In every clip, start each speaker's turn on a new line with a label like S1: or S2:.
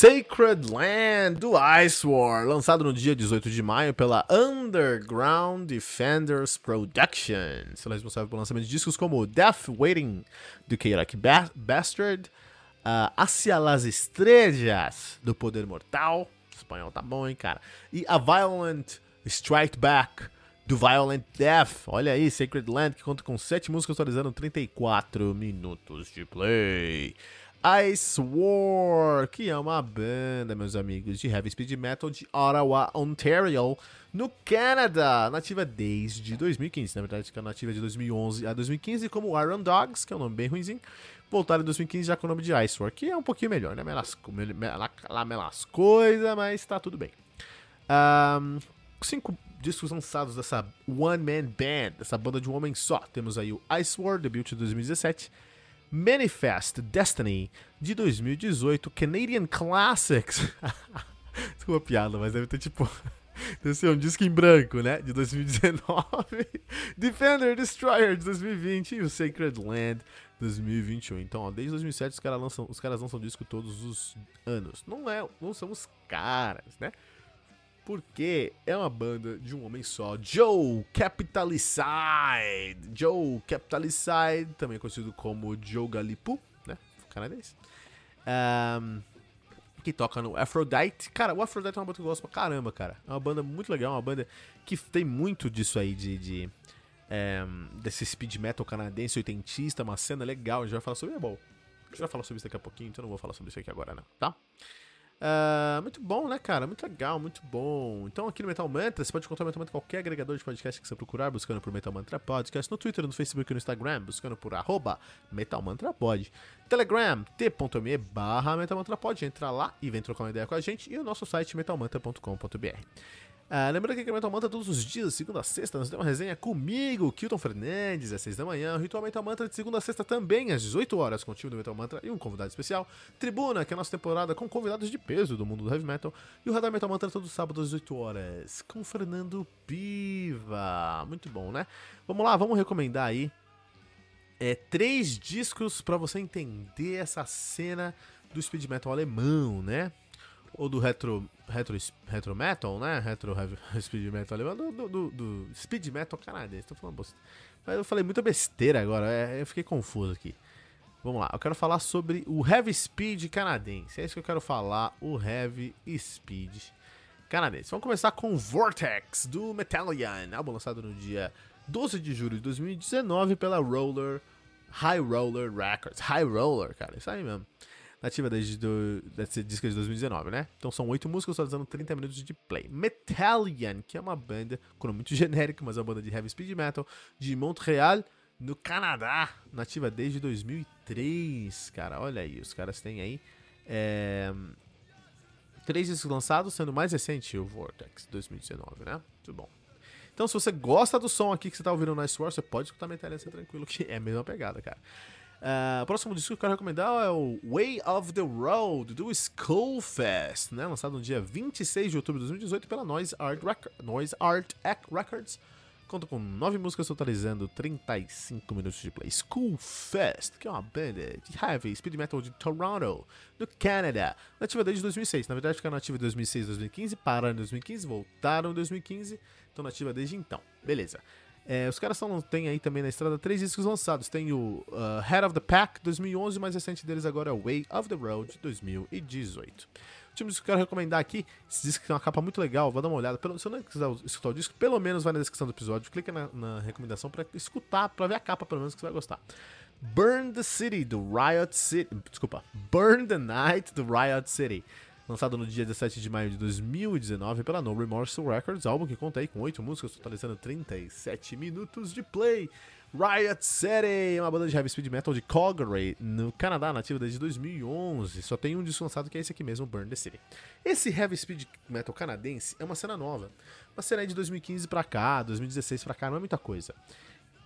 S1: Sacred Land do Ice War, lançado no dia 18 de maio pela Underground Defenders Productions. Ela é responsável pelo lançamento de discos como Death Waiting do ba Bastard, uh, Hacia las Estrellas do Poder Mortal, espanhol tá bom, hein, cara, e A Violent Strike Back do Violent Death. Olha aí, Sacred Land, que conta com 7 músicas atualizando 34 minutos de play. Ice War, que é uma banda, meus amigos, de heavy speed metal de Ottawa, Ontario, no Canadá, nativa desde 2015, na verdade, é nativa de 2011 a 2015, como Iron Dogs, que é um nome bem ruimzinho, voltaram em 2015 já com o nome de Ice War, que é um pouquinho melhor, né? Melas, lá melas coisa, mas tá tudo bem. Um, cinco discos lançados dessa One Man Band, dessa banda de um homem só. Temos aí o Ice War, debut de 2017. Manifest Destiny de 2018, Canadian Classics. Desculpa a piada, mas deve ter tipo. Deve ser um disco em branco, né? De 2019. Defender Destroyer de 2020 e o Sacred Land 2021. Então, ó, desde 2007 os caras lançam, os caras lançam disco todos os anos. Não é, não são os caras, né? Porque é uma banda de um homem só, Joe Capitalicide. Joe Capitalicide, também conhecido como Joe Galipu, né? Canadense. Um, que toca no Aphrodite. Cara, o Aphrodite é uma banda que eu gosto pra caramba, cara. É uma banda muito legal, uma banda que tem muito disso aí, de, de é, desse speed metal canadense oitentista, uma cena legal. A gente vai falar sobre. É bom. A gente vai falar sobre isso daqui a pouquinho, então não vou falar sobre isso aqui agora, não, tá? Uh, muito bom, né, cara? Muito legal, muito bom. Então, aqui no Metal Mantra, você pode encontrar o Metal Mantra em qualquer agregador de podcast que você procurar, buscando por Metal Mantra Podcast, no Twitter, no Facebook e no Instagram, buscando por arroba Metal Mantra Pod. Telegram, t.me barra Metal Mantra Pod. Entra lá e vem trocar uma ideia com a gente. E o nosso site metalmantra.com.br. Ah, lembrando que Metal Mantra todos os dias, segunda a sexta, nós temos uma resenha comigo, Kilton Fernandes, às 6 da manhã, o Ritual Metal Mantra de segunda a sexta também, às 18 horas, com o time do Metal Mantra e um convidado especial, Tribuna, que é a nossa temporada com convidados de peso do mundo do Heavy Metal, e o Radar Metal Mantra todo sábado às 18 horas, com Fernando Piva. Muito bom, né? Vamos lá, vamos recomendar aí é, três discos para você entender essa cena do speed metal alemão, né? Ou do retro, retro, retro metal, né? Retro heavy, speed metal alemão, do, do, do, speed metal canadense. Tô falando bosta. Mas eu falei muita besteira agora, é, eu fiquei confuso aqui. Vamos lá, eu quero falar sobre o Heavy Speed canadense. É isso que eu quero falar, o Heavy Speed canadense. Vamos começar com Vortex, do Metallian, álbum lançado no dia 12 de julho de 2019 pela Roller, High Roller Records. High Roller, cara, isso aí mesmo nativa desde do, desse disco de 2019, né? Então são oito músicas, dando 30 minutos de play. Metallian, que é uma banda, com muito genérico, mas é uma banda de heavy speed metal, de Montreal, no Canadá, nativa desde 2003, cara. Olha aí, os caras têm aí é, três discos lançados, sendo mais recente o Vortex, 2019, né? Muito bom. Então, se você gosta do som aqui que você tá ouvindo no Nice War, você pode escutar Metallica tranquilo, que é a mesma pegada, cara. Uh, o próximo disco que eu quero recomendar é o Way of the Road, do Skullfest, né? lançado no dia 26 de outubro de 2018 pela Noise Art, Record, Noise Art Records. Conta com nove músicas totalizando 35 minutos de play. Skullfest, que é uma banda de heavy speed metal de Toronto, no Canadá. Nativa desde 2006. Na verdade, ficaram nativa de 2006 2015, pararam em 2015, voltaram em 2015. Estão nativa desde então. Beleza. É, os caras são, tem aí também na estrada três discos lançados. Tem o uh, Head of the Pack 2011, o mais recente deles agora é Way of the Road 2018. O que eu quero recomendar aqui, esse disco tem uma capa muito legal, vou dar uma olhada. Pelo, se eu não quiser escutar o disco, pelo menos vai na descrição do episódio, clica na, na recomendação para escutar, para ver a capa pelo menos que você vai gostar. Burn the City do Riot City, desculpa, Burn the Night do Riot City lançado no dia 17 de maio de 2019 pela No Remorse Records, álbum que conta aí com 8 músicas, totalizando 37 minutos de play. Riot City uma banda de heavy speed metal de Calgary, no Canadá, nativa desde 2011. Só tem um disco lançado que é esse aqui mesmo, Burn the City. Esse heavy speed metal canadense é uma cena nova. Uma cena aí de 2015 pra cá, 2016 pra cá, não é muita coisa.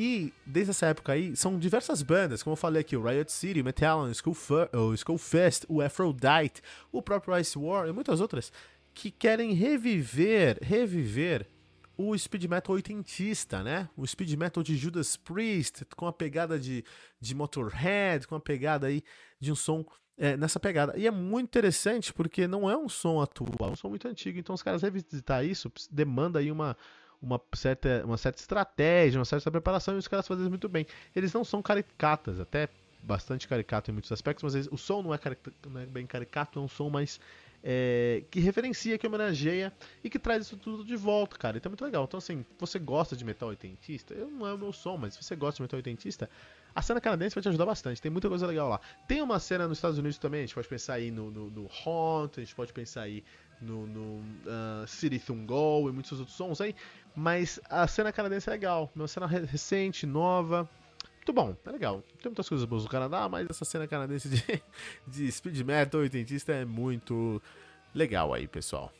S1: E desde essa época aí, são diversas bandas, como eu falei aqui, o Riot City, o Metallica, o Skullfest, o Aphrodite, o próprio Ice War e muitas outras, que querem reviver, reviver o speed metal oitentista, né? O speed metal de Judas Priest, com a pegada de, de Motorhead, com a pegada aí de um som é, nessa pegada. E é muito interessante porque não é um som atual, é um som muito antigo. Então os caras revisitar isso demanda aí uma, uma, certa, uma certa estratégia, uma certa preparação e os caras fazem muito bem. Eles não são caricatas, até bastante caricato em muitos aspectos, mas eles, o som não é, não é bem caricato, é um som mais é, que referencia, que homenageia e que traz isso tudo de volta, cara. Então é muito legal. Então, assim, você gosta de metal oitentista? Eu não é o meu som, mas se você gosta de metal oitentista, a cena canadense vai te ajudar bastante. Tem muita coisa legal lá. Tem uma cena nos Estados Unidos também, a gente pode pensar aí no, no, no Haunt, a gente pode pensar aí no, no uh, City Thungo e muitos outros sons aí, mas a cena canadense é legal. Uma cena recente, nova, muito bom, é legal. Tem muitas coisas boas no Canadá, mas essa cena canadense de, de speed metal oitentista é muito legal aí, pessoal.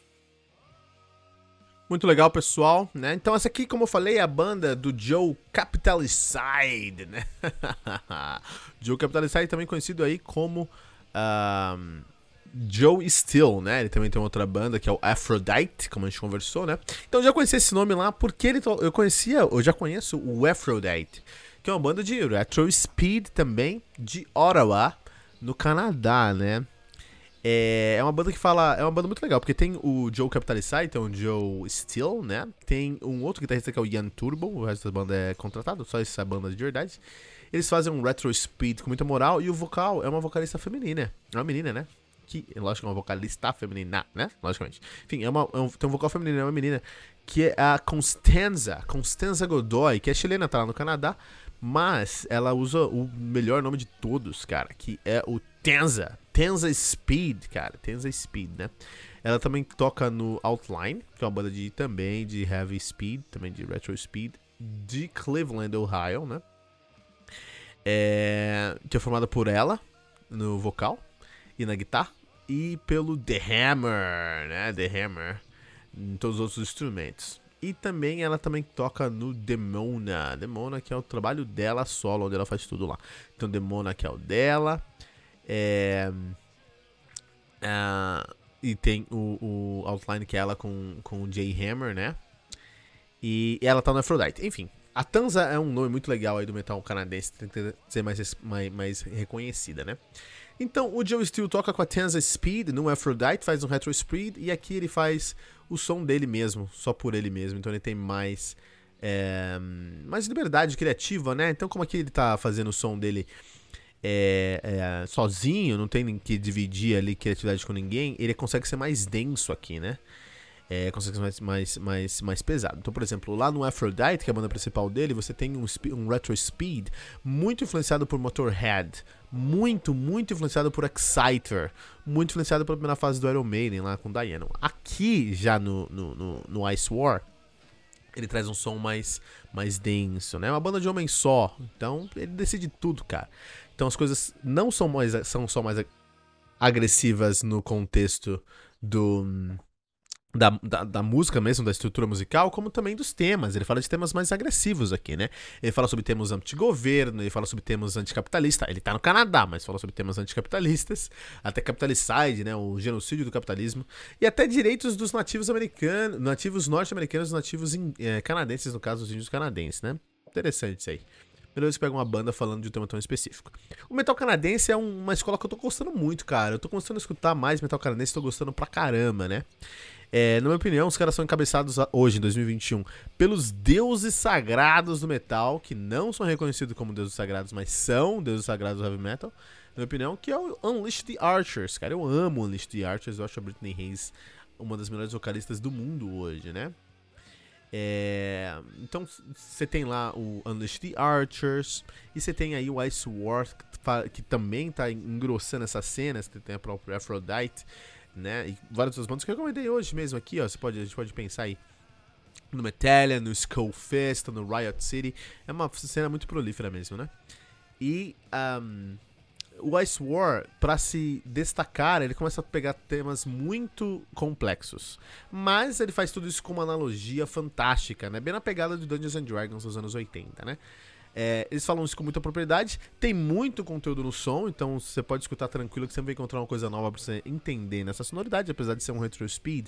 S1: Muito legal, pessoal, né? Então essa aqui, como eu falei, é a banda do Joe Capitalicide, né? Joe Capitalicide também conhecido aí como um, Joe Still, né? Ele também tem outra banda que é o Aphrodite, como a gente conversou, né? Então já conheci esse nome lá porque ele eu conhecia, eu já conheço o Aphrodite que é uma banda de retro speed também de Ottawa, no Canadá, né? É, é uma banda que fala. É uma banda muito legal, porque tem o Joe Capitalisai, então o Joe Steele, né? Tem um outro guitarrista que é o Ian Turbo, o resto da banda é contratado, só essa banda de verdade. Eles fazem um retro speed com muita moral e o vocal é uma vocalista feminina. É uma menina, né? Que, lógico, é uma vocalista feminina, né? Logicamente. Enfim, é uma, é um, tem um vocal feminino, é uma menina que é a Constanza, Constanza Godoy, que é chilena, tá lá no Canadá, mas ela usa o melhor nome de todos, cara, que é o Tenza. Tenza Speed, cara. Tenza Speed, né? Ela também toca no Outline, que é uma banda de também de heavy speed, também de retro speed, de Cleveland, Ohio, né? É, que é formada por ela no vocal e na guitarra e pelo The Hammer, né? The Hammer em todos os outros instrumentos. E também ela também toca no Demona. Demona que é o trabalho dela solo, onde ela faz tudo lá. Então Demona que é o dela. É, é, e tem o, o, outline que é ela com, com o Jay Hammer, né? E ela tá no Aphrodite. Enfim, a Tanza é um nome muito legal aí do metal canadense, tem que ser mais, mais, mais reconhecida, né? Então, o Joe Steele toca com a Tanza Speed no Aphrodite, faz um retro speed, e aqui ele faz o som dele mesmo, só por ele mesmo. Então ele tem mais, é, mais liberdade criativa, né? Então, como aqui ele tá fazendo o som dele é, é, sozinho, não tem que dividir ali criatividade com ninguém, ele consegue ser mais denso aqui, né? É, consegue ser mais, mais, mais, mais pesado. Então, por exemplo, lá no Aphrodite, que é a banda principal dele, você tem um, um retro speed muito influenciado por Motorhead, muito, muito influenciado por Exciter, muito influenciado pela primeira fase do Iron Maiden lá com Diana. Aqui, já no, no, no, no Ice War, ele traz um som mais, mais denso, né? Uma banda de homem só, então ele decide tudo, cara. Então as coisas não são, mais, são só mais agressivas no contexto do da, da, da, música mesmo, da estrutura musical, como também dos temas. Ele fala de temas mais agressivos aqui, né? Ele fala sobre temas anti-governo, ele fala sobre temas anticapitalistas. Ele tá no Canadá, mas fala sobre temas anticapitalistas, até capitalicide, né? O genocídio do capitalismo. E até direitos dos nativos americanos, nativos norte-americanos, nativos é, canadenses, no caso, os índios canadenses, né? Interessante isso aí. Primeira vez que pega uma banda falando de um tema tão específico. O metal canadense é uma escola que eu tô gostando muito, cara. Eu tô começando a escutar mais metal canadense, tô gostando pra caramba, né? É, na minha opinião, os caras são encabeçados hoje, em 2021, pelos deuses sagrados do metal, que não são reconhecidos como deuses sagrados, mas são deuses sagrados do heavy metal. Na minha opinião, que é o Unleashed the Archers. Cara, eu amo Unleashed the Archers. Eu acho a Britney Hayes uma das melhores vocalistas do mundo hoje, né? É, então você tem lá o Unleashed the Archers e você tem aí o Ice War que, que também está engrossando essa cena. Você tem a própria Aphrodite né? E várias outras bandas que eu comentei hoje mesmo aqui, ó. Você pode, a gente pode pensar aí no Metallica, no Skullfest, no Riot City. É uma cena muito prolífera mesmo, né? E um, o Ice War, para se destacar, ele começa a pegar temas muito complexos. Mas ele faz tudo isso com uma analogia fantástica, né? Bem na pegada de Dungeons and Dragons dos anos 80, né? É, eles falam isso com muita propriedade. Tem muito conteúdo no som, então você pode escutar tranquilo que você vai encontrar uma coisa nova pra você entender nessa sonoridade. Apesar de ser um retro speed,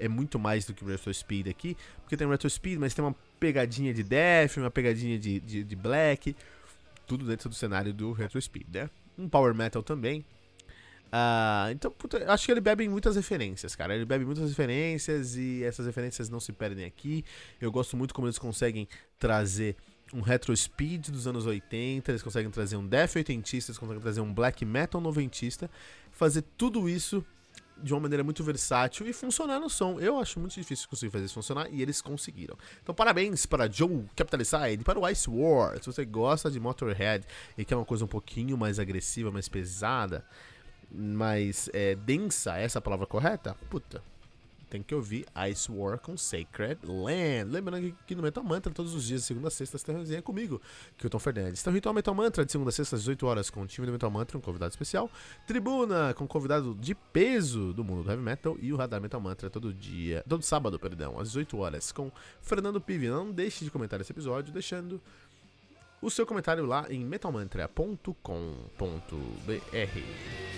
S1: é muito mais do que retro speed aqui, porque tem retro speed, mas tem uma pegadinha de death, uma pegadinha de, de, de black, tudo dentro do cenário do retro speed, né? Um power metal também. Uh, então, puta, acho que ele bebe em muitas referências, cara. Ele bebe muitas referências e essas referências não se perdem aqui. Eu gosto muito como eles conseguem trazer um retro speed dos anos 80, eles conseguem trazer um death oitentista, eles conseguem trazer um black metal noventista, fazer tudo isso de uma maneira muito versátil e funcionar no som. Eu acho muito difícil conseguir fazer isso funcionar e eles conseguiram. Então, parabéns para Joe Capitalized e para o Ice War. Se você gosta de Motorhead e quer uma coisa um pouquinho mais agressiva, mais pesada, mais é, densa, essa é a palavra correta? Puta, tem que ouvir Ice War com Sacred Land. Lembrando que no Metal Mantra, todos os dias, segunda a sexta, você tem resenha comigo, Tom Fernandes. Então, Ritual Metal Mantra, de segunda a sexta, às 18 horas, com o time do Metal Mantra, um convidado especial. Tribuna, com um convidado de peso do mundo do Heavy Metal. E o Radar Metal Mantra, todo dia, todo sábado, perdão, às 18 horas, com Fernando Pivi. Não deixe de comentar esse episódio, deixando o seu comentário lá em metalmantra.com.br.